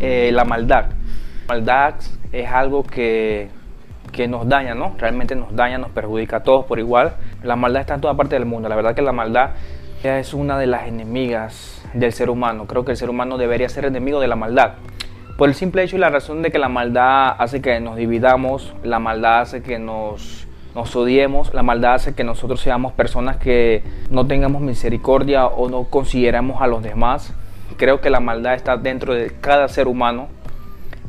eh, la maldad. Maldad es algo que, que nos daña, ¿no? Realmente nos daña, nos perjudica a todos por igual. La maldad está en toda parte del mundo. La verdad que la maldad es una de las enemigas del ser humano. Creo que el ser humano debería ser enemigo de la maldad. Por el simple hecho y la razón de que la maldad hace que nos dividamos, la maldad hace que nos, nos odiemos, la maldad hace que nosotros seamos personas que no tengamos misericordia o no consideramos a los demás. Creo que la maldad está dentro de cada ser humano.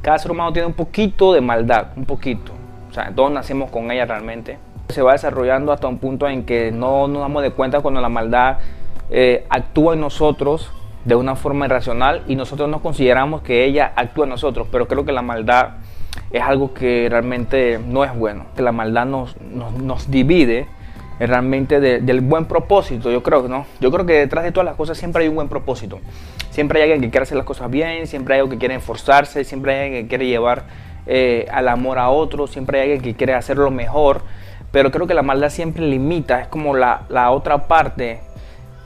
Cada ser humano tiene un poquito de maldad, un poquito. O sea, todos nacemos con ella realmente. Se va desarrollando hasta un punto en que no nos damos de cuenta cuando la maldad eh, actúa en nosotros de una forma irracional y nosotros no consideramos que ella actúa en nosotros, pero creo que la maldad es algo que realmente no es bueno, que la maldad nos, nos, divide realmente del buen propósito, yo creo, ¿no? Yo creo que detrás de todas las cosas siempre hay un buen propósito, siempre hay alguien que quiere hacer las cosas bien, siempre hay alguien que quiere esforzarse, siempre hay alguien que quiere llevar eh, al amor a otro, siempre hay alguien que quiere hacerlo mejor, pero creo que la maldad siempre limita, es como la, la otra parte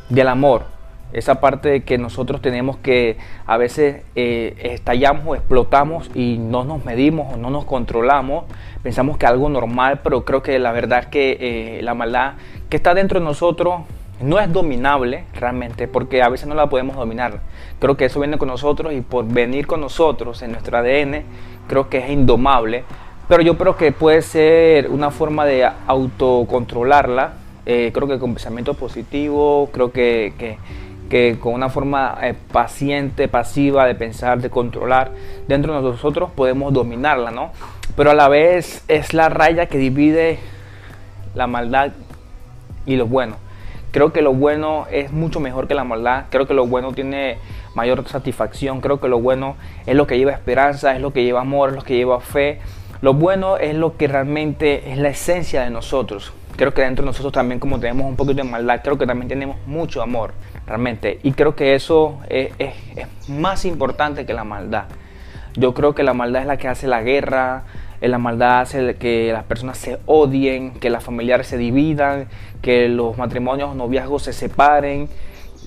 del amor. Esa parte de que nosotros tenemos que a veces eh, estallamos o explotamos y no nos medimos o no nos controlamos. Pensamos que algo normal, pero creo que la verdad es que eh, la maldad que está dentro de nosotros no es dominable realmente porque a veces no la podemos dominar. Creo que eso viene con nosotros y por venir con nosotros en nuestro ADN creo que es indomable. Pero yo creo que puede ser una forma de autocontrolarla eh, creo que con pensamiento positivo, creo que, con una forma eh, paciente, pasiva de pensar, de controlar, dentro de nosotros podemos dominarla, ¿no? Pero a la vez es la raya que divide la maldad y lo bueno. Creo que lo bueno es mucho mejor que la maldad. Creo que lo bueno tiene mayor satisfacción. Creo que lo bueno es lo que lleva esperanza, es lo que lleva amor, es lo que lleva fe. Lo bueno es lo que realmente es la esencia de nosotros creo que dentro de nosotros también como tenemos un poquito de maldad, creo que también tenemos mucho amor, realmente. Y creo que eso es, más importante que la maldad. Yo creo que la maldad es la que hace la guerra, eh, la maldad hace que las personas se odien, que las familiares se dividan, que los matrimonios o noviazgos se separen.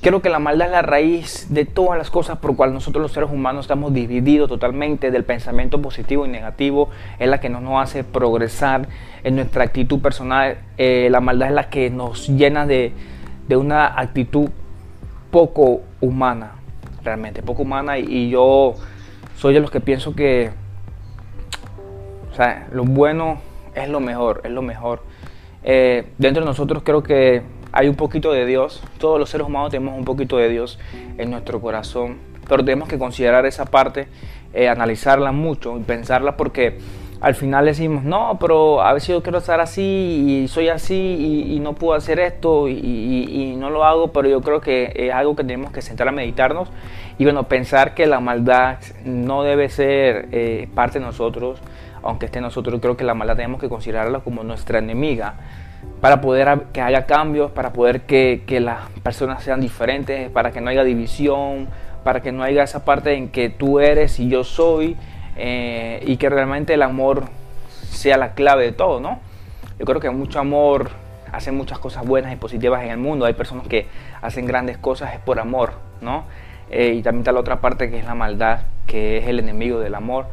Creo que la maldad es la raíz de todas las cosas por cual nosotros los seres humanos estamos divididos totalmente del pensamiento positivo y negativo. Es la que no nos hace progresar en nuestra actitud personal. Eh, la maldad es la que nos llena de, una actitud poco humana, realmente, poco humana. Y, yo soy de los que pienso que o sea, lo bueno es lo mejor, es lo mejor. Eh, dentro de nosotros creo que hay un poquito de Dios. Todos los seres humanos tenemos un poquito de Dios en nuestro corazón. Pero tenemos que considerar esa parte, eh, analizarla mucho y pensarla porque al final decimos, no, pero a veces yo quiero estar así y soy así y, no puedo hacer esto y, no lo hago, pero yo creo que es algo que tenemos que sentar a meditarnos y bueno, pensar que la maldad no debe ser eh, parte de nosotros, aunque esté nosotros, creo que la maldad tenemos que considerarla como nuestra enemiga para poder que haya cambios, para poder que, las personas sean diferentes, para que no haya división, para que no haya esa parte en que tú eres y yo soy, eh, y que realmente el amor sea la clave de todo, ¿no? Yo creo que mucho amor hace muchas cosas buenas y positivas en el mundo. Hay personas que hacen grandes cosas por amor, ¿no? Eh, y también está la otra parte que es la maldad, que es el enemigo del amor.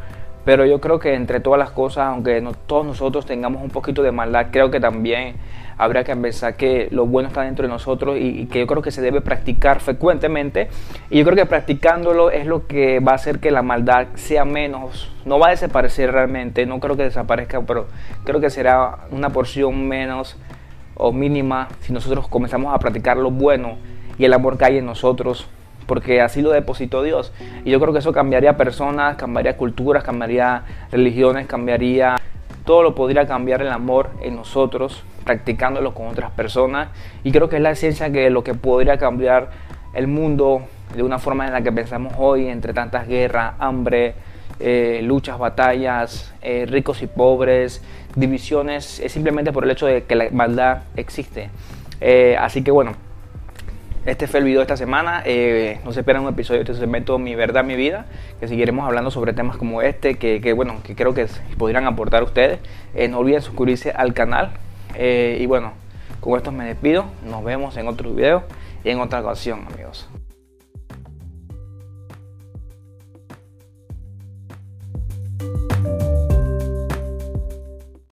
Pero yo creo que entre todas las cosas, aunque no todos nosotros tengamos un poquito de maldad, creo que también habría que pensar que lo bueno está dentro de nosotros y, que yo creo que se debe practicar frecuentemente. Y yo creo que practicándolo es lo que va a hacer que la maldad sea menos, no va a desaparecer realmente, no creo que desaparezca, pero creo que será una porción menos o mínima si nosotros comenzamos a practicar lo bueno y el amor que hay en nosotros porque así lo depositó Dios. Y yo creo que eso cambiaría personas, cambiaría culturas, cambiaría religiones, cambiaría... Todo lo podría cambiar el amor en nosotros, practicándolo con otras personas. Y creo que es la esencia que lo que podría cambiar el mundo de una forma en la que pensamos hoy, entre tantas guerras, hambre, eh, luchas, batallas, eh, ricos y pobres, divisiones, es simplemente por el hecho de que la maldad existe. Eh, así que bueno, este fue el video de esta semana. Eh, no se espera un episodio de este segmento Mi Verdad, Mi Vida, que seguiremos hablando sobre temas como este, que, bueno, que creo que podrían aportar ustedes. Eh, no olviden suscribirse al canal. Eh, y bueno, con esto me despido. Nos vemos en otro video y en otra ocasión, amigos.